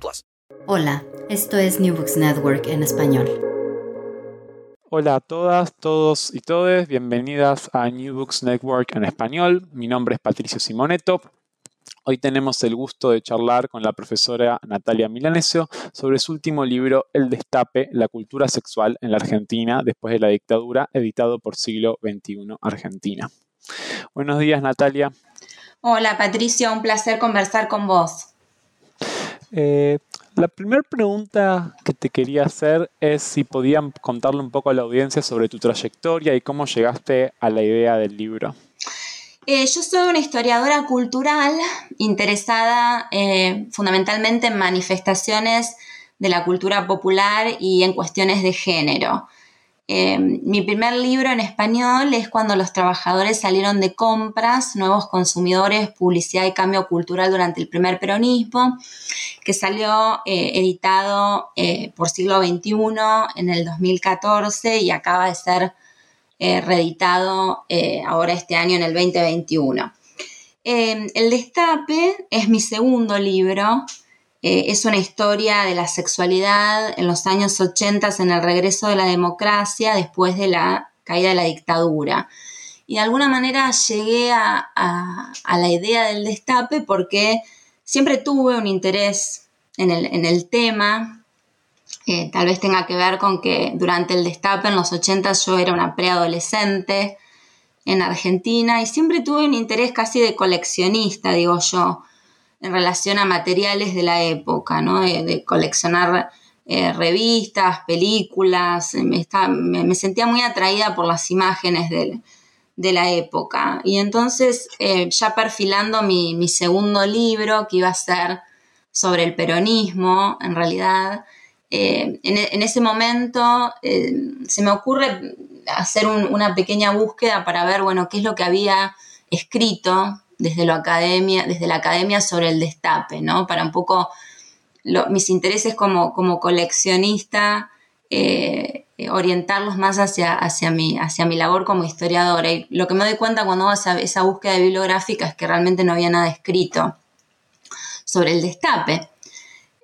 plus. Hola, esto es New Books Network en español. Hola a todas, todos y todes, bienvenidas a New Books Network en español. Mi nombre es Patricio Simoneto. Hoy tenemos el gusto de charlar con la profesora Natalia Milanesio sobre su último libro, El Destape, la cultura sexual en la Argentina después de la dictadura, editado por Siglo XXI Argentina. Buenos días, Natalia. Hola, Patricio, un placer conversar con vos. Eh, la primera pregunta que te quería hacer es si podían contarle un poco a la audiencia sobre tu trayectoria y cómo llegaste a la idea del libro. Eh, yo soy una historiadora cultural interesada eh, fundamentalmente en manifestaciones de la cultura popular y en cuestiones de género. Eh, mi primer libro en español es cuando los trabajadores salieron de compras, nuevos consumidores, publicidad y cambio cultural durante el primer peronismo, que salió eh, editado eh, por siglo XXI en el 2014 y acaba de ser reeditado ahora este año en el 2021. el Destape es mi segundo libro eh, es una historia de la sexualidad en los años 80 en el regreso de la democracia después de la caída de la dictadura. Y de alguna manera llegué a, la idea del destape porque siempre tuve un interés en el, tema. Eh, tal vez tenga que ver con que durante el destape en los 80 yo era una preadolescente en Argentina y siempre tuve un interés casi de coleccionista, digo yo en relación a materiales de la época, ¿no? de, coleccionar eh, revistas, películas, me, sentía muy atraída por las imágenes de, la época. Y entonces, eh, ya perfilando mi, segundo libro, que iba a ser sobre el peronismo, en realidad, eh, en, ese momento se me ocurre hacer una pequeña búsqueda para ver, bueno, qué es lo que había escrito desde, lo academia, desde la academia sobre el destape, ¿no? Para un poco mis intereses como, como coleccionista, eh, orientarlos más hacia, hacia, mi, hacia mi labor como historiadora. Y lo que me doy cuenta cuando hago esa, búsqueda bibliográfica es que realmente no había nada escrito sobre el destape.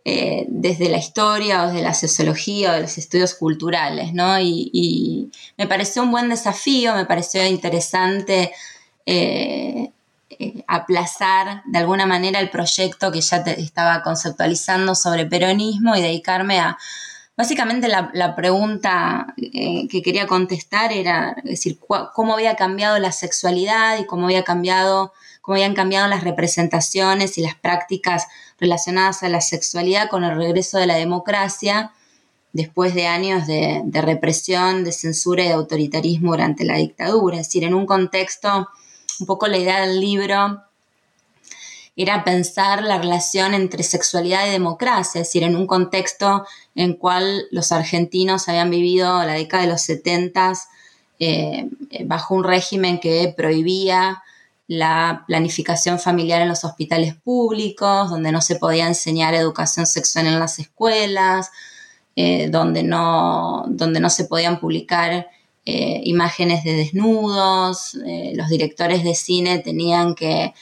Eh, desde la historia o desde la sociología o de los estudios culturales, ¿no? Y, me pareció un buen desafío, me pareció interesante eh, eh, aplazar de alguna manera el proyecto que ya estaba conceptualizando sobre peronismo y dedicarme a... Básicamente la, pregunta eh, que quería contestar era, decir, cómo había cambiado la sexualidad y cómo había cambiado, cómo habían cambiado las representaciones y las prácticas relacionadas a la sexualidad con el regreso de la democracia después de años de, de represión, de censura y de autoritarismo durante la dictadura. Es decir, en un contexto un poco la idea del libro era pensar la relación entre sexualidad y democracia, es decir, en un contexto en cual los argentinos habían vivido la década de los 70 eh, bajo un régimen que prohibía la planificación familiar en los hospitales públicos, donde no se podía enseñar educación sexual en las escuelas, eh, donde, no, donde no se podían publicar eh, imágenes de desnudos, eh, los directores de cine tenían que,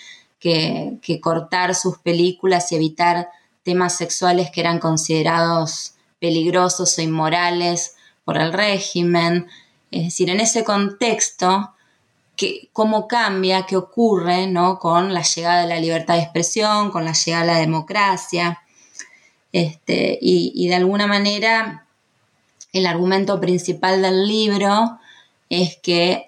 cortar sus películas y evitar temas sexuales que eran considerados peligrosos o inmorales por el régimen. Es decir, en ese contexto, cómo cambia, qué ocurre ¿no? con la llegada de la libertad de expresión, con la llegada de la democracia. Este, y, de alguna manera el argumento principal del libro es que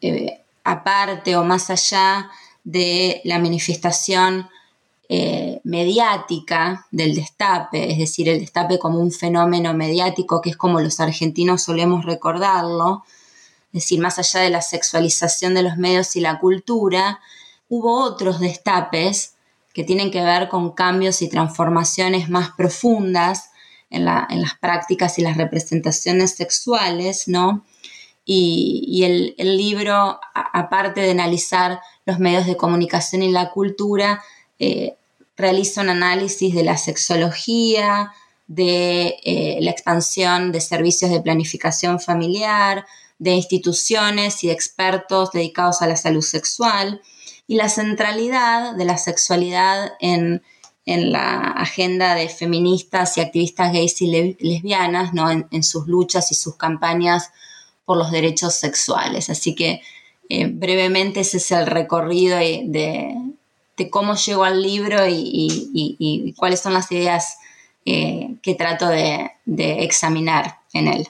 eh, aparte o más allá de la manifestación eh, mediática del destape, es decir, el destape como un fenómeno mediático que es como los argentinos solemos recordarlo, es decir, más allá de la sexualización de los medios y la cultura, hubo otros destapes que tienen que ver con cambios y transformaciones más profundas en, las prácticas y las representaciones sexuales, ¿no? Y, el, libro, aparte de analizar los medios de comunicación y la cultura, eh, realiza un análisis de la sexología, de eh, la expansión de servicios de planificación familiar, de instituciones y de expertos dedicados a la salud sexual y la centralidad de la sexualidad en, la agenda de feministas y activistas gays y lesbianas, ¿no? En, sus luchas y sus campañas por los derechos sexuales. Así que eh, brevemente ese es el recorrido de, cómo llegó al libro y, cuáles son las ideas eh, que trato de, examinar en él.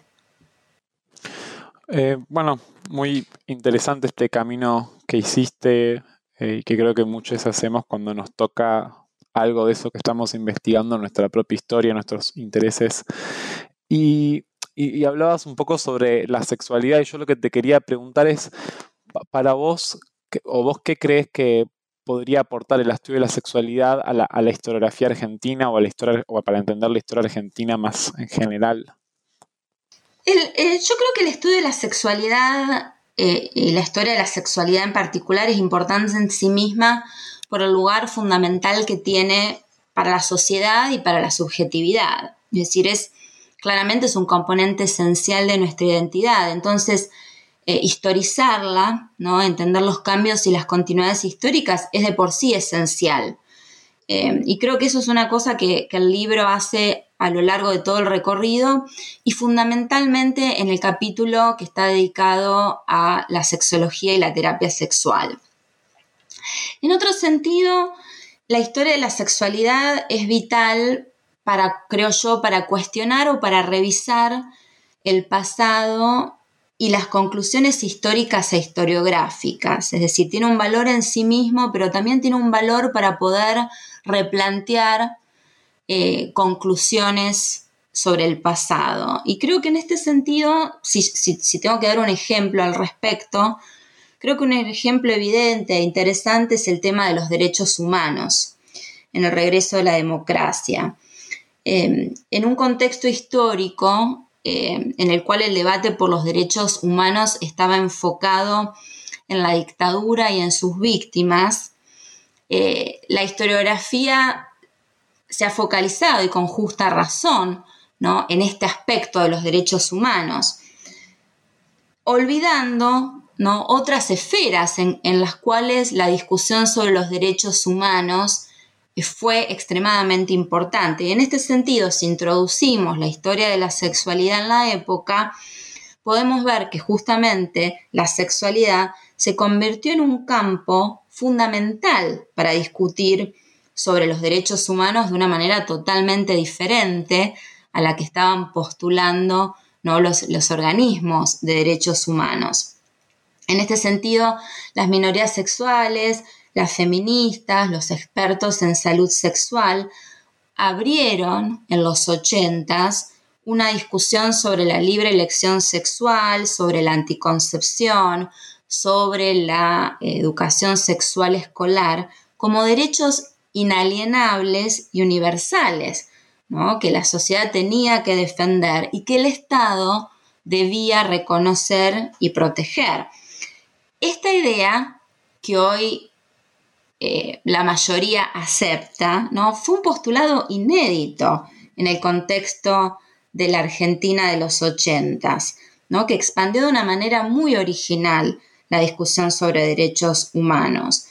Eh, bueno, muy interesante este camino que hiciste eh, y que creo que muchos hacemos cuando nos toca algo de eso que estamos investigando, nuestra propia historia, nuestros intereses. Y, hablabas un poco sobre la sexualidad y yo lo que te quería preguntar es, para vos, o vos qué crees que podría aportar el estudio de la sexualidad a la, historiografía argentina o, a la historia, o para entender la historia argentina más en general? Eh, yo creo que el estudio de la sexualidad eh, y la historia de la sexualidad en particular es importante en sí misma por el lugar fundamental que tiene para la sociedad y para la subjetividad. Es decir, es claramente es un componente esencial de nuestra identidad. Entonces, eh, historizarla, ¿no? entender los cambios y las continuidades históricas es de por sí esencial. y creo que eso es una cosa que el libro hace a lo largo de todo el recorrido y fundamentalmente en el capítulo que está dedicado a la sexología y la terapia sexual. En otro sentido, la historia de la sexualidad es vital para, creo yo, para cuestionar o para revisar el pasado y las conclusiones históricas e historiográficas. Es decir, tiene un valor en sí mismo, pero también tiene un valor para poder replantear eh, conclusiones sobre el pasado. Y creo que en este sentido, si, tengo que dar un ejemplo al respecto, creo que un ejemplo evidente e interesante es el tema de los derechos humanos en el regreso de la democracia. Em, en un contexto histórico em, en el cual el debate por los derechos humanos estaba enfocado en la dictadura y en sus víctimas, eh, la historiografía se ha focalizado y con justa razón ¿no? en este aspecto de los derechos humanos, olvidando ¿no? otras esferas en, las cuales la discusión sobre los derechos humanos fue extremadamente importante. Y en este sentido, si introducimos la historia de la sexualidad en la época, podemos ver que justamente la sexualidad se convirtió en un campo fundamental para discutir sobre los derechos humanos de una manera totalmente diferente a la que estaban postulando los organismos de derechos humanos. En este sentido, las minorías sexuales, las feministas, los expertos en salud sexual abrieron en los ochentas una discusión sobre la libre elección sexual, sobre la anticoncepción, sobre la educación sexual escolar como derechos inalienables y universales, que la sociedad tenía que defender y que el Estado debía reconocer y proteger. Esta idea que hoy eh, la mayoría acepta, ¿no? fue un postulado inédito en el contexto de la Argentina de los ochentas, ¿no? que expandió de una manera muy original la discusión sobre derechos humanos.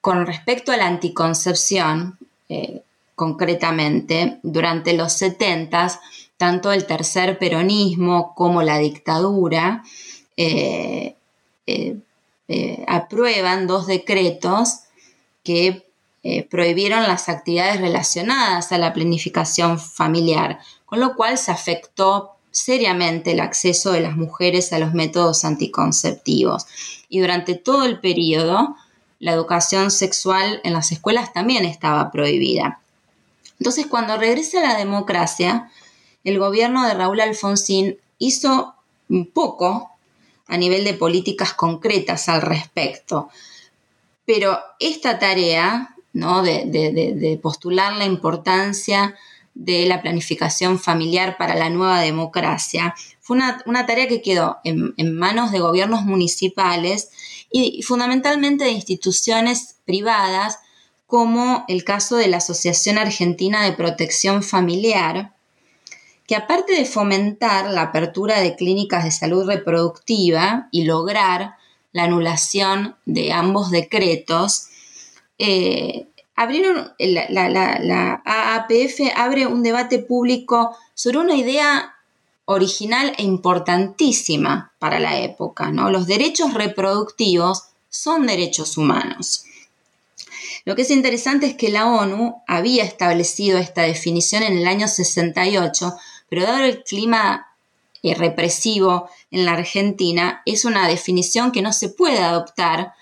Con respecto a la anticoncepción, eh, concretamente, durante los 70, tanto el tercer peronismo como la dictadura eh, eh, aprueban dos decretos que eh, prohibieron las actividades relacionadas a la planificación familiar, con lo cual se afectó seriamente el acceso de las mujeres a los métodos anticonceptivos. Y durante todo el periodo, la educación sexual en las escuelas también estaba prohibida. Entonces, cuando regresa la democracia, el gobierno de Raúl Alfonsín hizo poco a nivel de políticas concretas al respecto. Pero esta tarea ¿no? de, postular la importancia de la planificación familiar para la nueva democracia fue una, tarea que quedó en, manos de gobiernos municipales y fundamentalmente de instituciones privadas como el caso de la Asociación Argentina de Protección Familiar, que aparte de fomentar la apertura de clínicas de salud reproductiva y lograr la anulación de ambos decretos, eh, abrieron, la, la, AAPF abre un debate público sobre una idea original e importantísima para la época. ¿no? Los derechos reproductivos son derechos humanos. Lo que es interesante es que la ONU había establecido esta definición en el año 68 pero dado el clima eh, represivo en la Argentina, es una definición que no se puede adoptar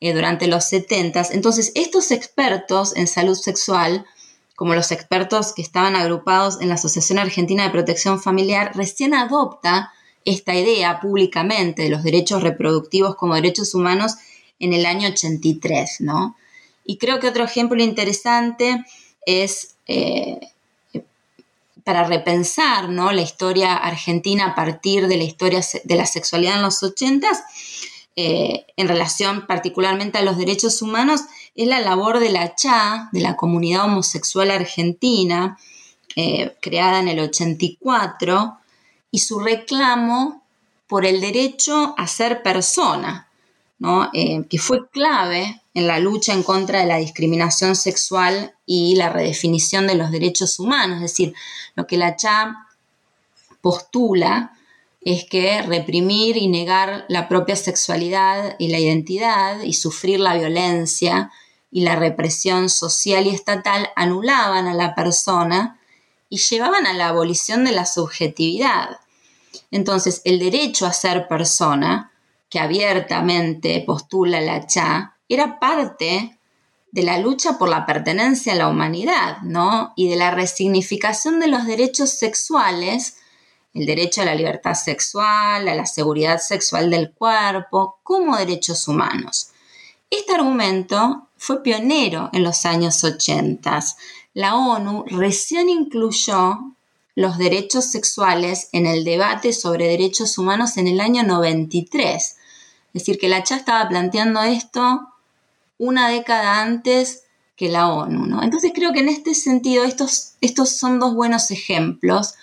eh, durante los 70. Entonces, estos expertos en salud sexual, como los expertos que estaban agrupados en la Asociación Argentina de Protección Familiar, recién adopta esta idea públicamente de los derechos reproductivos como derechos humanos en el año 83, ¿no? Y creo que otro ejemplo interesante es eh, para repensar ¿no? la historia argentina a partir de la historia de la sexualidad en los ochentas, eh, en relación particularmente a los derechos humanos, es la labor de la CHA, de la comunidad homosexual argentina, eh, creada en el 84, y su reclamo por el derecho a ser persona, eh, que fue clave en la lucha en contra de la discriminación sexual y la redefinición de los derechos humanos. Es decir, lo que la CHA postula es que reprimir y negar la propia sexualidad y la identidad y sufrir la violencia y la represión social y estatal anulaban a la persona y llevaban a la abolición de la subjetividad. Entonces, el derecho a ser persona que abiertamente postula la CHA, era parte de la lucha por la pertenencia a la humanidad, ¿no? Y de la resignificación de los derechos sexuales, el derecho a la libertad sexual, a la seguridad sexual del cuerpo, como derechos humanos. Este argumento fue pionero en los años 80. La ONU recién incluyó los derechos sexuales en el debate sobre derechos humanos en el año 93. Es decir, que la CHA estaba planteando esto una década antes que la ONU. ¿no? Entonces creo que en este sentido estos, estos son dos buenos ejemplos,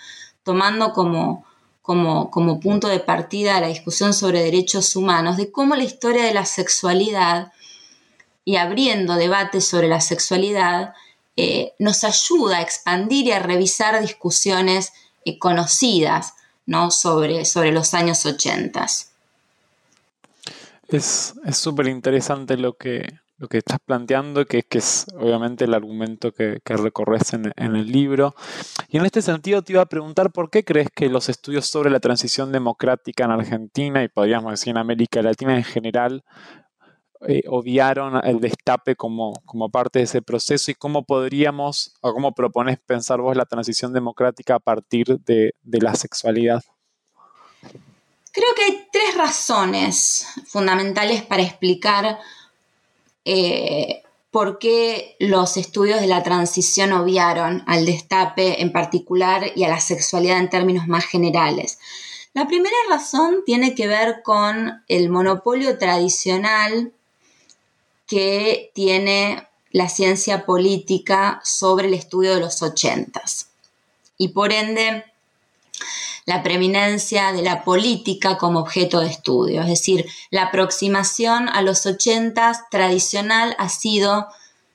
tomando como, como, como punto de partida la discusión sobre derechos humanos, de cómo la historia de la sexualidad y abriendo debates sobre la sexualidad eh, nos ayuda a expandir y a revisar discusiones eh, conocidas ¿no? sobre, sobre los años 80. Es súper interesante lo que, lo que estás planteando, que, que es obviamente el argumento que, recorres en, el libro. Y en este sentido te iba a preguntar por qué crees que los estudios sobre la transición democrática en Argentina y podríamos decir en América Latina en general eh, obviaron el destape como, como parte de ese proceso y cómo podríamos o cómo propones pensar vos la transición democrática a partir de la sexualidad. Creo que hay tres razones fundamentales para explicar eh, por qué los estudios de la transición obviaron al destape en particular y a la sexualidad en términos más generales. La primera razón tiene que ver con el monopolio tradicional que tiene la ciencia política sobre el estudio de los ochentas. Y por ende, la preeminencia de la política como objeto de estudio. Es decir, la aproximación a los ochentas tradicional ha sido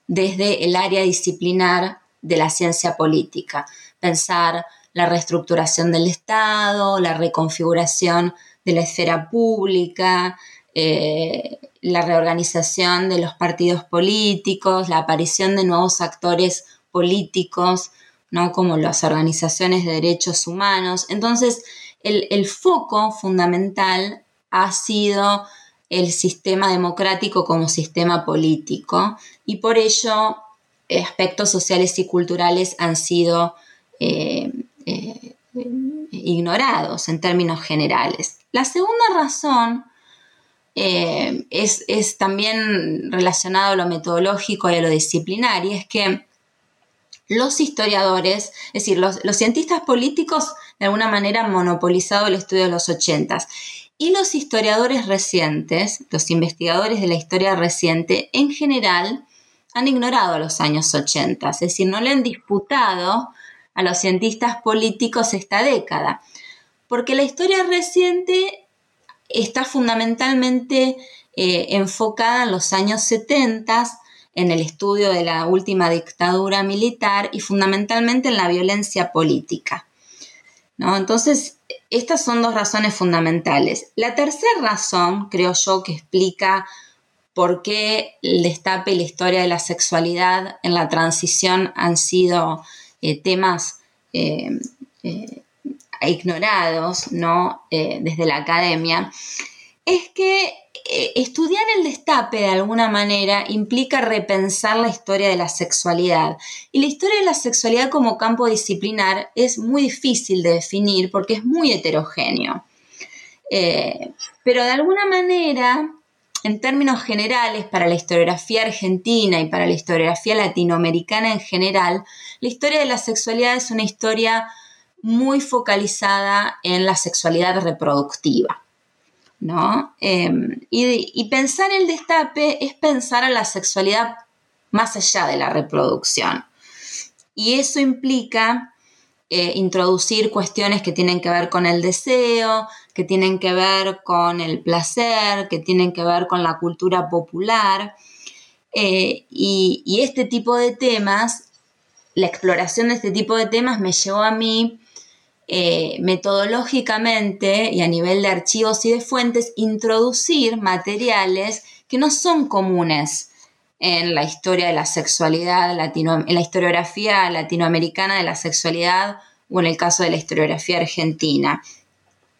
desde el área disciplinar de la ciencia política. Pensar la reestructuración del Estado, la reconfiguración de la esfera pública, eh, la reorganización de los partidos políticos, la aparición de nuevos actores políticos, ¿no? como las organizaciones de derechos humanos. Entonces, el, foco fundamental ha sido el sistema democrático como sistema político y por ello aspectos sociales y culturales han sido eh, eh, ignorados en términos generales. La segunda razón eh, es, también relacionado a lo metodológico y a lo disciplinario, es que los historiadores, es decir, los, cientistas políticos de alguna manera han monopolizado el estudio de los ochentas. Y los historiadores recientes, los investigadores de la historia reciente, en general han ignorado los años 80, es decir, no le han disputado a los cientistas políticos esta década, porque la historia reciente está fundamentalmente eh, enfocada en los años 70, en el estudio de la última dictadura militar y fundamentalmente en la violencia política. ¿no? Entonces, estas son dos razones fundamentales. La tercera razón, creo yo, que explica por qué el destape y la historia de la sexualidad en la transición han sido eh, temas eh, ignorados ¿no? desde la academia, es que eh, estudiar el destape de alguna manera implica repensar la historia de la sexualidad. Y la historia de la sexualidad como campo disciplinar es muy difícil de definir porque es muy heterogéneo. Eh, pero de alguna manera, en términos generales, para la historiografía argentina y para la historiografía latinoamericana en general, la historia de la sexualidad es una historia muy focalizada en la sexualidad reproductiva. ¿No? Em, y, pensar el destape es pensar a la sexualidad más allá de la reproducción. Y eso implica eh, introducir cuestiones que tienen que ver con el deseo, que tienen que ver con el placer, que tienen que ver con la cultura popular. Eh, y este tipo de temas, la exploración de este tipo de temas me llevó a mí eh, metodológicamente y a nivel de archivos y de fuentes introducir materiales que no son comunes en la historia de la sexualidad latino, en la historiografía latinoamericana de la sexualidad o en el caso de la historiografía argentina,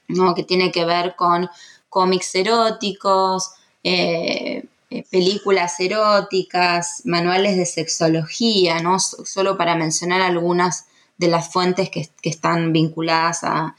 ¿no? que tiene que ver con cómics eróticos, eh, eh, películas eróticas, manuales de sexología, ¿no? solo para mencionar algunas de las fuentes que, están vinculadas a,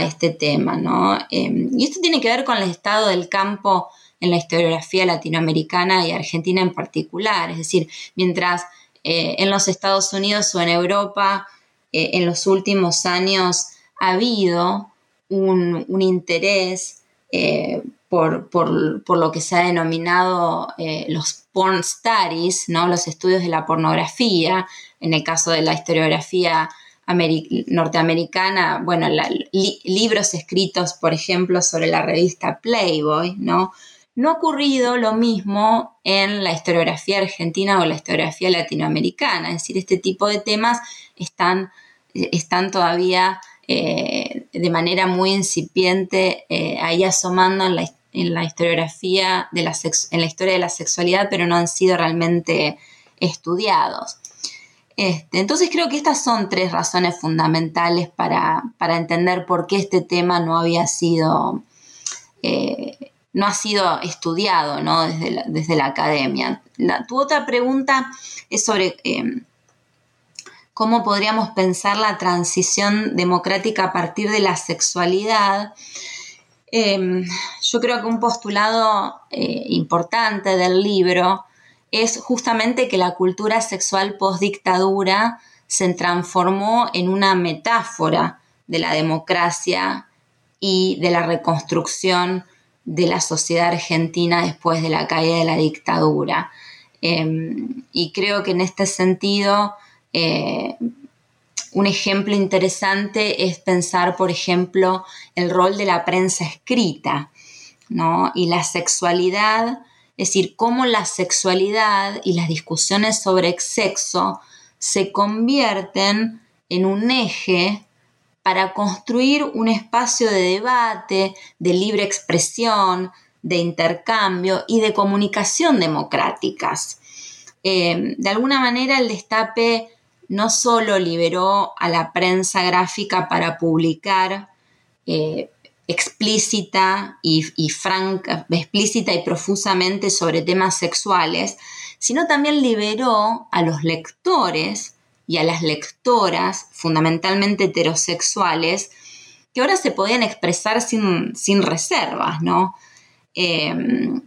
este tema, ¿no? Em, y esto tiene que ver con el estado del campo en la historiografía latinoamericana y argentina en particular, es decir, mientras eh, en los Estados Unidos o en Europa eh, en los últimos años ha habido un, interés eh, por, lo que se ha denominado los porn studies, ¿no? los estudios de la pornografía, en el caso de la historiografía norteamericana, bueno, libros escritos, por ejemplo, sobre la revista Playboy, ¿no? No ha ocurrido lo mismo en la historiografía argentina o la historiografía latinoamericana, es decir, este tipo de temas están, están todavía eh, de manera muy incipiente eh, ahí asomando en la, en la historiografía de la en la historia de la sexualidad, pero no han sido realmente estudiados. Este, entonces creo que estas son tres razones fundamentales para, entender por qué este tema no había sido, eh, no ha sido estudiado desde, la, academia. tu otra pregunta es sobre em, cómo podríamos pensar la transición democrática a partir de la sexualidad. Em, yo creo que un postulado eh, importante del libro es justamente que la cultura sexual post-dictadura se transformó en una metáfora de la democracia y de la reconstrucción de la sociedad argentina después de la caída de la dictadura. Em, y creo que en este sentido eh, un ejemplo interesante es pensar, por ejemplo, el rol de la prensa escrita, ¿no? Y la sexualidad, es decir, cómo la sexualidad y las discusiones sobre sexo se convierten en un eje para construir un espacio de debate, de libre expresión, de intercambio y de comunicación democráticas. Eh, de alguna manera el destape no solo liberó a la prensa gráfica para publicar eh, explícita y, franca, explícita y profusamente sobre temas sexuales, sino también liberó a los lectores y a las lectoras, fundamentalmente heterosexuales, que ahora se podían expresar sin, reservas, ¿no? Em,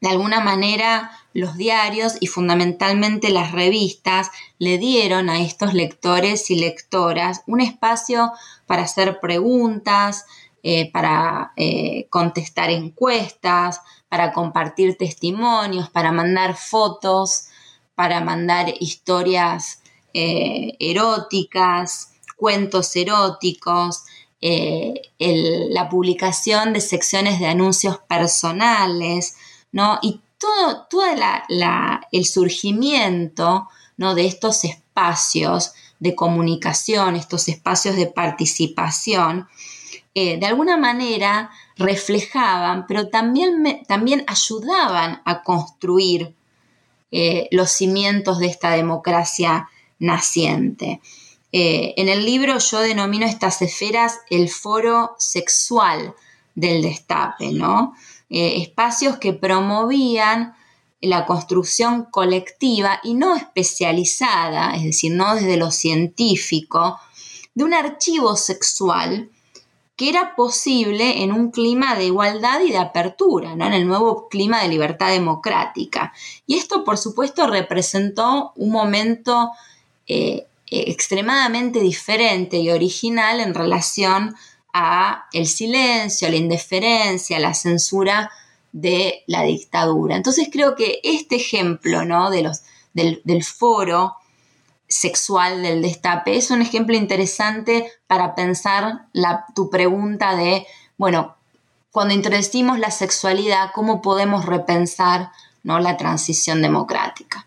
de alguna manera, los diarios y fundamentalmente las revistas le dieron a estos lectores y lectoras un espacio para hacer preguntas, eh, para eh, contestar encuestas, para compartir testimonios, para mandar fotos, para mandar historias eh, eróticas, cuentos eróticos, la publicación de secciones de anuncios personales, ¿no? Y todo, el surgimiento de estos espacios de comunicación, estos espacios de participación, eh, de alguna manera reflejaban, pero también, también ayudaban a construir eh, los cimientos de esta democracia naciente. Eh, en el libro yo denomino estas esferas el foro sexual del destape, ¿no? Espacios que promovían la construcción colectiva y no especializada, es decir, no desde lo científico, de un archivo sexual que era posible en un clima de igualdad y de apertura, ¿no? en el nuevo clima de libertad democrática. Y esto, por supuesto, representó un momento eh, extremadamente diferente y original en relación el silencio, a la indiferencia, a la censura de la dictadura. Entonces creo que este ejemplo ¿no? de los, del, foro sexual del destape es un ejemplo interesante para pensar la, tu pregunta de, bueno, cuando introducimos la sexualidad, ¿cómo podemos repensar ¿no? la transición democrática?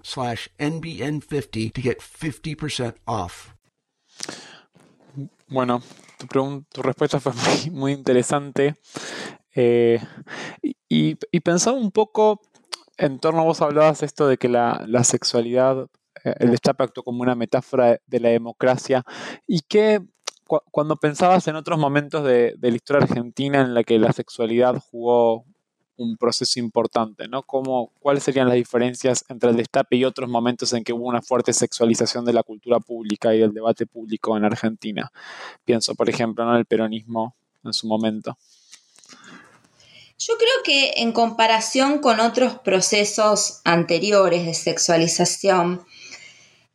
slash NBN50 to get 50% off. Bueno, tu, tu respuesta fue muy, interesante. Eh, y, pensaba un poco en torno a vos hablabas esto de que la, la sexualidad, eh, el destape actuó como una metáfora de la democracia y que cuando pensabas en otros momentos de, la historia argentina en la que la sexualidad jugó un proceso importante, ¿no? ¿Cómo, ¿Cuáles serían las diferencias entre el destape y otros momentos en que hubo una fuerte sexualización de la cultura pública y del debate público en Argentina? Pienso, por ejemplo, en el peronismo en su momento. Yo creo que en comparación con otros procesos anteriores de sexualización,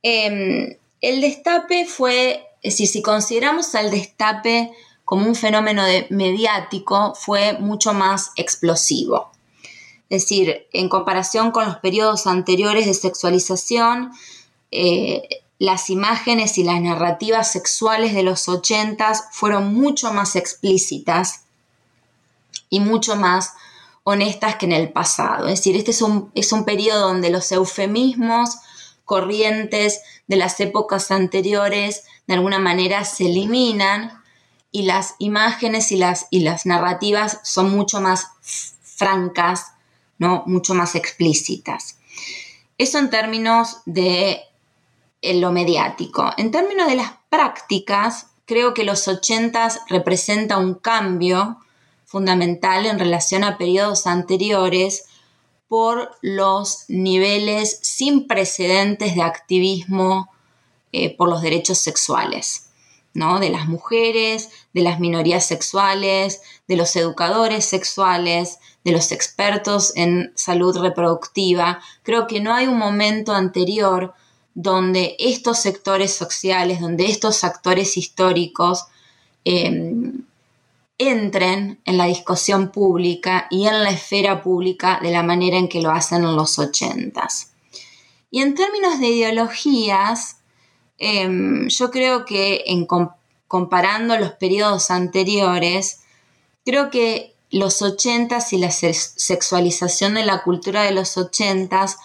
em, el destape fue, decir, si consideramos al destape como un fenómeno mediático fue mucho más explosivo. Es decir, en comparación con los periodos anteriores de sexualización, eh, las imágenes y las narrativas sexuales de los ochentas fueron mucho más explícitas y mucho más honestas que en el pasado. Es decir, este es un, es un periodo donde los eufemismos corrientes de las épocas anteriores de alguna manera se eliminan y las imágenes y las, y las narrativas son mucho más francas, ¿no? mucho más explícitas. Eso en términos de eh, lo mediático. En términos de las prácticas, creo que los 80 representa un cambio fundamental en relación a periodos anteriores, por los niveles sin precedentes de activismo eh, por los derechos sexuales, ¿no? De las mujeres, de las minorías sexuales, de los educadores sexuales, de los expertos en salud reproductiva. Creo que no hay un momento anterior donde estos sectores sociales, donde estos actores históricos em, entren en la discusión pública y en la esfera pública de la manera en que lo hacen en los ochentas. Y en términos de ideologías, em, yo creo que en comparando los periodos anteriores, creo que los ochentas y la sexualización de la cultura de los ochentas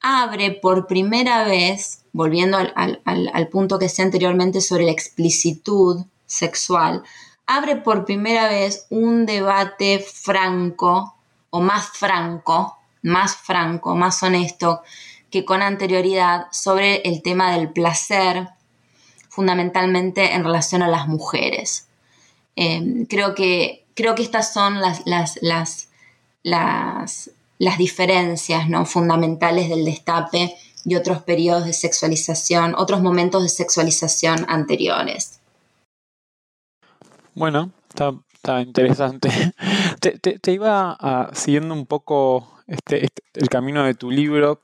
abre por primera vez, volviendo al, punto que decía anteriormente sobre la explicitud sexual, abre por primera vez un debate franco o más franco, más franco, más honesto que con anterioridad sobre el tema del placer, fundamentalmente en relación a las mujeres. Em, creo, que, creo que estas son las, las, las, las, diferencias ¿no? fundamentales del destape y otros periodos de sexualización, otros momentos de sexualización anteriores. Bueno, está, interesante. Te, iba siguiendo un poco este, este, el camino de tu libro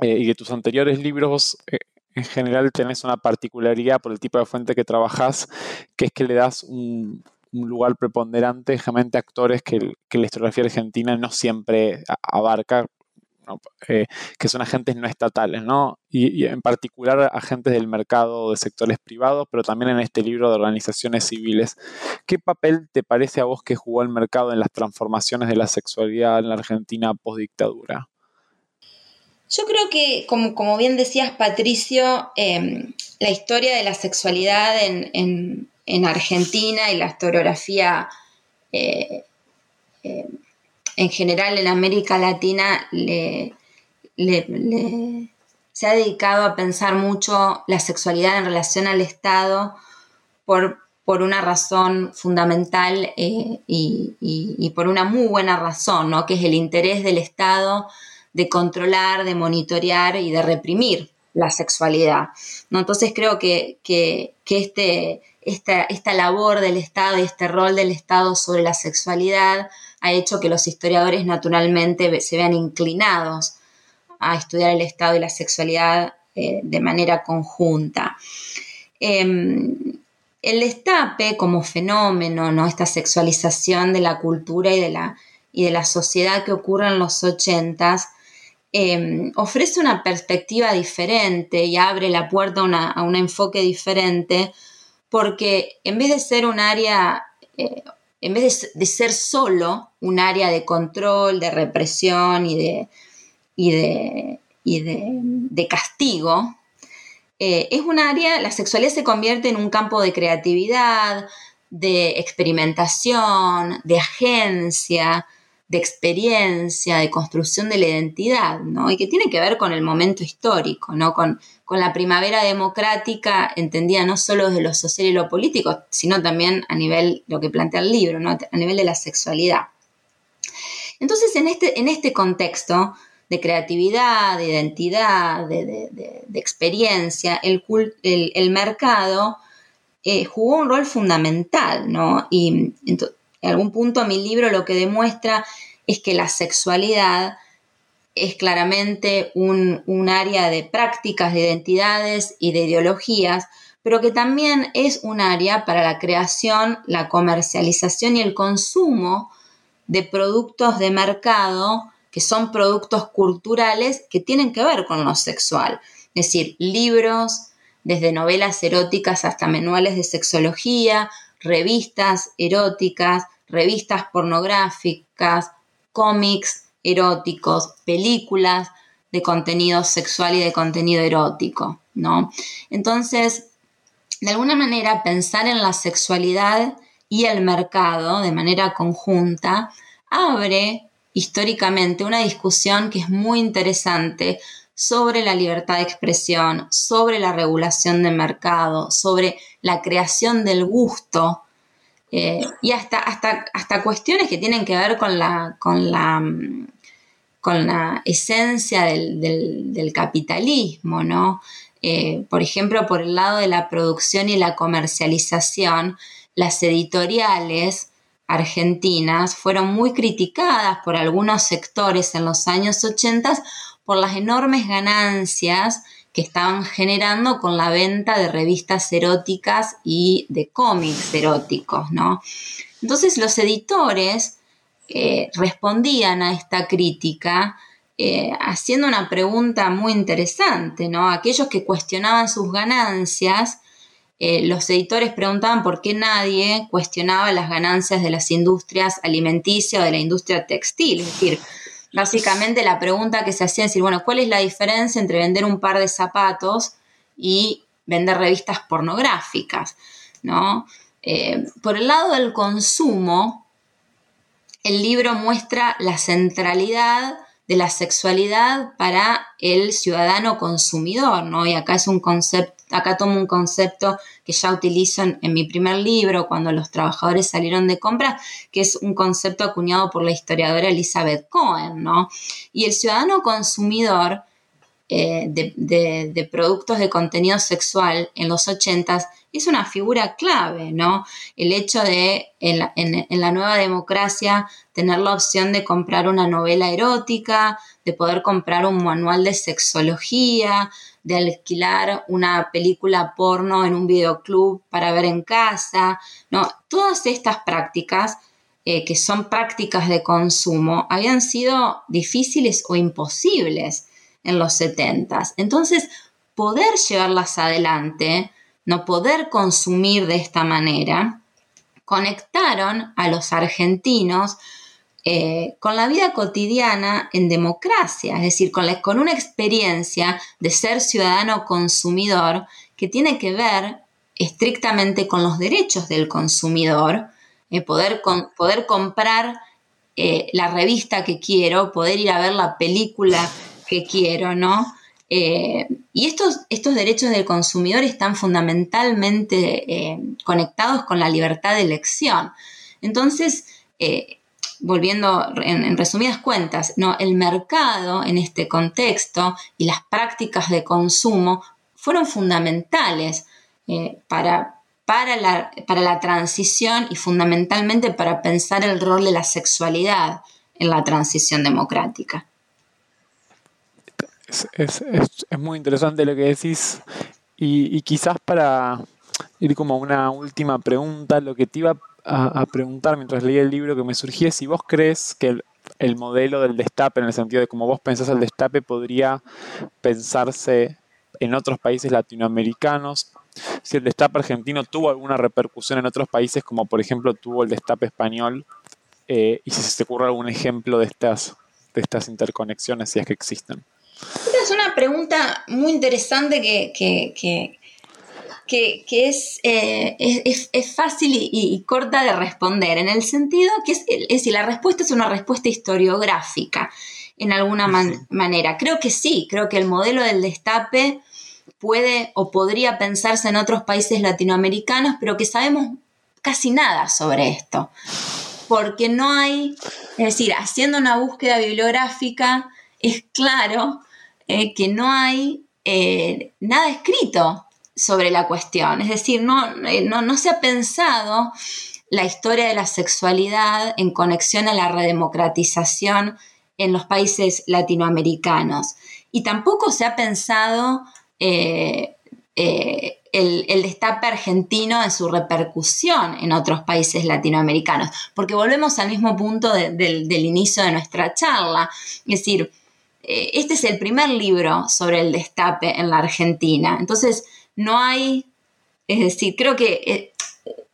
eh, y de tus anteriores libros. Eh, en general tenés una particularidad por el tipo de fuente que trabajás, que es que le das un, lugar preponderante a actores que, que, la historiografía argentina no siempre abarca, eh, que son agentes no estatales, ¿no? Y, en particular agentes del mercado de sectores privados, pero también en este libro de organizaciones civiles. ¿Qué papel te parece a vos que jugó el mercado en las transformaciones de la sexualidad en la Argentina post-dictadura? Yo creo que, como, bien decías, Patricio, em, la historia de la sexualidad en, Argentina y la historiografía eh, em, en general en América Latina se ha dedicado a pensar mucho la sexualidad en relación al Estado por, por una razón fundamental eh, y, por una muy buena razón, ¿no? que es el interés del Estado de controlar, de monitorear y de reprimir la sexualidad. ¿no? Entonces creo que, este, esta, esta labor del Estado y este rol del Estado sobre la sexualidad ha hecho que los historiadores naturalmente se vean inclinados a estudiar el Estado y la sexualidad eh, de manera conjunta. Em, el destape como fenómeno, ¿no? esta sexualización de la cultura y de la, y de la sociedad que ocurre en los ochentas, em, ofrece una perspectiva diferente y abre la puerta a, un enfoque diferente, porque en vez de ser un área eh, en vez de, ser solo un área de control, de represión y de, y de, castigo, eh, es un área, la sexualidad se convierte en un campo de creatividad, de experimentación, de agencia, de experiencia, de construcción de la identidad, ¿no? Y que tiene que ver con el momento histórico, ¿no? Con, con la primavera democrática, entendida no solo desde lo social y lo político, sino también a nivel, lo que plantea el libro, ¿no? a nivel de la sexualidad. Entonces, en este, en este contexto de creatividad, de identidad, de, experiencia, el, el, mercado eh, jugó un rol fundamental, ¿no? Y en, en algún punto mi libro lo que demuestra es que la sexualidad es claramente un, área de prácticas, de identidades y de ideologías, pero que también es un área para la creación, la comercialización y el consumo de productos de mercado que son productos culturales que tienen que ver con lo sexual. Es decir, libros, desde novelas eróticas hasta manuales de sexología, revistas eróticas, revistas pornográficas, cómics, eróticos, películas de contenido sexual y de contenido erótico, ¿no? Entonces, de alguna manera, pensar en la sexualidad y el mercado de manera conjunta abre históricamente una discusión que es muy interesante sobre la libertad de expresión, sobre la regulación del mercado, sobre la creación del gusto eh, y hasta, hasta, hasta cuestiones que tienen que ver con la, con la mm, con la esencia del, capitalismo, ¿no? Eh, por ejemplo, por el lado de la producción y la comercialización, las editoriales argentinas fueron muy criticadas por algunos sectores en los años 80 por las enormes ganancias que estaban generando con la venta de revistas eróticas y de cómics eróticos, ¿no? Entonces los editores eh, respondían a esta crítica eh, haciendo una pregunta muy interesante, ¿no? Aquellos que cuestionaban sus ganancias, eh, los editores preguntaban por qué nadie cuestionaba las ganancias de las industrias alimenticias o de la industria textil. Es decir, básicamente la pregunta que se hacía es decir, bueno, ¿cuál es la diferencia entre vender un par de zapatos y vender revistas pornográficas? ¿no? por el lado del consumo, el libro muestra la centralidad de la sexualidad para el ciudadano consumidor, ¿no? Y acá es un concepto, acá tomo un concepto que ya utilizo en, mi primer libro, cuando los trabajadores salieron de compra, que es un concepto acuñado por la historiadora Elizabeth Cohen, ¿no? Y el ciudadano consumidor eh, de, productos de contenido sexual en los 80 es una figura clave, ¿no? El hecho de en la, nueva democracia tener la opción de comprar una novela erótica, de poder comprar un manual de sexología, de alquilar una película porno en un videoclub para ver en casa, ¿no? Todas estas prácticas eh, que son prácticas de consumo habían sido difíciles o imposibles en los 70. Entonces, poder llevarlas adelante, no poder consumir de esta manera, conectaron a los argentinos eh, con la vida cotidiana en democracia, es decir, con, con, una experiencia de ser ciudadano consumidor que tiene que ver estrictamente con los derechos del consumidor, eh, poder, poder comprar eh, la revista que quiero, poder ir a ver la película que quiero, ¿no? Eh, y estos, estos, derechos del consumidor están fundamentalmente eh, conectados con la libertad de elección. Entonces, eh, volviendo en, resumidas cuentas, ¿no? el mercado en este contexto y las prácticas de consumo fueron fundamentales para, para, la, para la transición y fundamentalmente para pensar el rol de la sexualidad en la transición democrática. Es, muy interesante lo que decís y, quizás para ir como una última pregunta, lo que te iba a, preguntar mientras leía el libro que me surgía si vos crees que el, modelo del destape, en el sentido de cómo vos pensás el destape, podría pensarse en otros países latinoamericanos, si el destape argentino tuvo alguna repercusión en otros países, como por ejemplo tuvo el destape español, eh, y si se te ocurre algún ejemplo de estas, de estas interconexiones, si es que existen. Es una pregunta muy interesante que, que, es, eh, es, fácil y, corta de responder, en el sentido que es, es decir, la respuesta es una respuesta historiográfica, en alguna manera. Creo que sí, creo que el modelo del destape puede o podría pensarse en otros países latinoamericanos, pero que sabemos casi nada sobre esto. Porque no hay, es decir, haciendo una búsqueda bibliográfica, es claro eh, que no hay eh, nada escrito sobre la cuestión. Es decir, eh, no, no, se ha pensado la historia de la sexualidad en conexión a la redemocratización en los países latinoamericanos. Y tampoco se ha pensado el, destape argentino en su repercusión en otros países latinoamericanos, porque volvemos al mismo punto del inicio de nuestra charla. Es decir, eh, este es el primer libro sobre el destape en la Argentina. Entonces, no hay, es decir, creo que eh,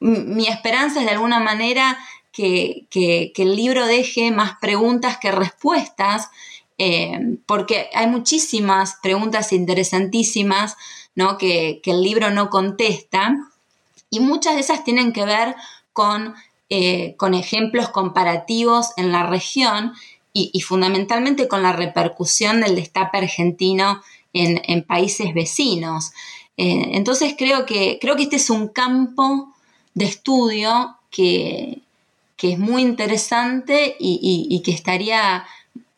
mi esperanza es de alguna manera que, el libro deje más preguntas que respuestas, eh, porque hay muchísimas preguntas interesantísimas ¿no? que, el libro no contesta, y muchas de esas tienen que ver con, con ejemplos comparativos en la región y, fundamentalmente con la repercusión del destape argentino en, países vecinos. Eh, entonces creo que, creo que este es un campo de estudio que, es muy interesante y, que estaría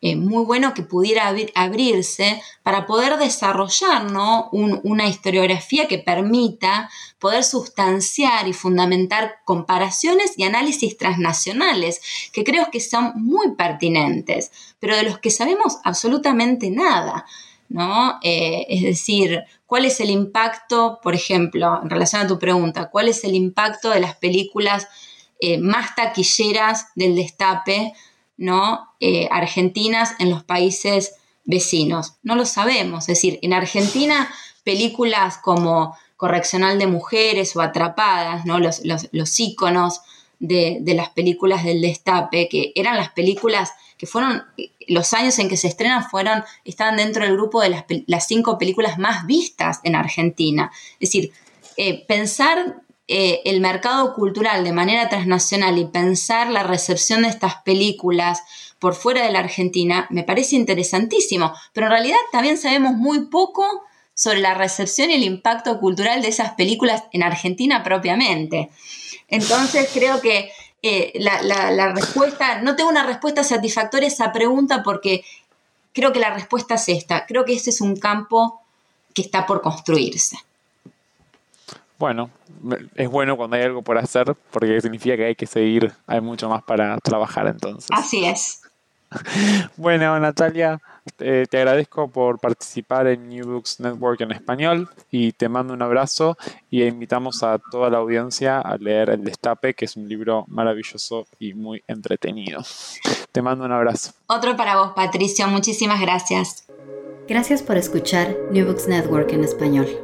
eh, muy bueno que pudiera abrirse para poder desarrollar una historiografía que permita poder sustanciar y fundamentar comparaciones y análisis transnacionales, que creo que son muy pertinentes, pero de los que sabemos absolutamente nada. ¿no? Eh, es decir, ¿cuál es el impacto, por ejemplo, en relación a tu pregunta, cuál es el impacto de las películas eh, más taquilleras del destape ¿no? Eh, argentinas en los países vecinos. No lo sabemos. Es decir, en Argentina, películas como Correccional de Mujeres o Atrapadas, ¿no? los, los, íconos de, las películas del destape, que eran las películas que fueron, los años en que se estrenan fueron, estaban dentro del grupo de las, cinco películas más vistas en Argentina. Es decir, eh, pensar eh, el mercado cultural de manera transnacional y pensar la recepción de estas películas por fuera de la Argentina me parece interesantísimo, pero en realidad también sabemos muy poco sobre la recepción y el impacto cultural de esas películas en Argentina propiamente. Entonces creo que eh, la, respuesta, no tengo una respuesta satisfactoria a esa pregunta porque creo que la respuesta es esta, creo que este es un campo que está por construirse. Bueno, es bueno cuando hay algo por hacer porque significa que hay que seguir, hay mucho más para trabajar entonces. Así es. Bueno, Natalia, te agradezco por participar en New Books Network en español y te mando un abrazo y invitamos a toda la audiencia a leer El Destape, que es un libro maravilloso y muy entretenido. Te mando un abrazo. Otro para vos, Patricio. Muchísimas gracias. Gracias por escuchar New Books Network en español.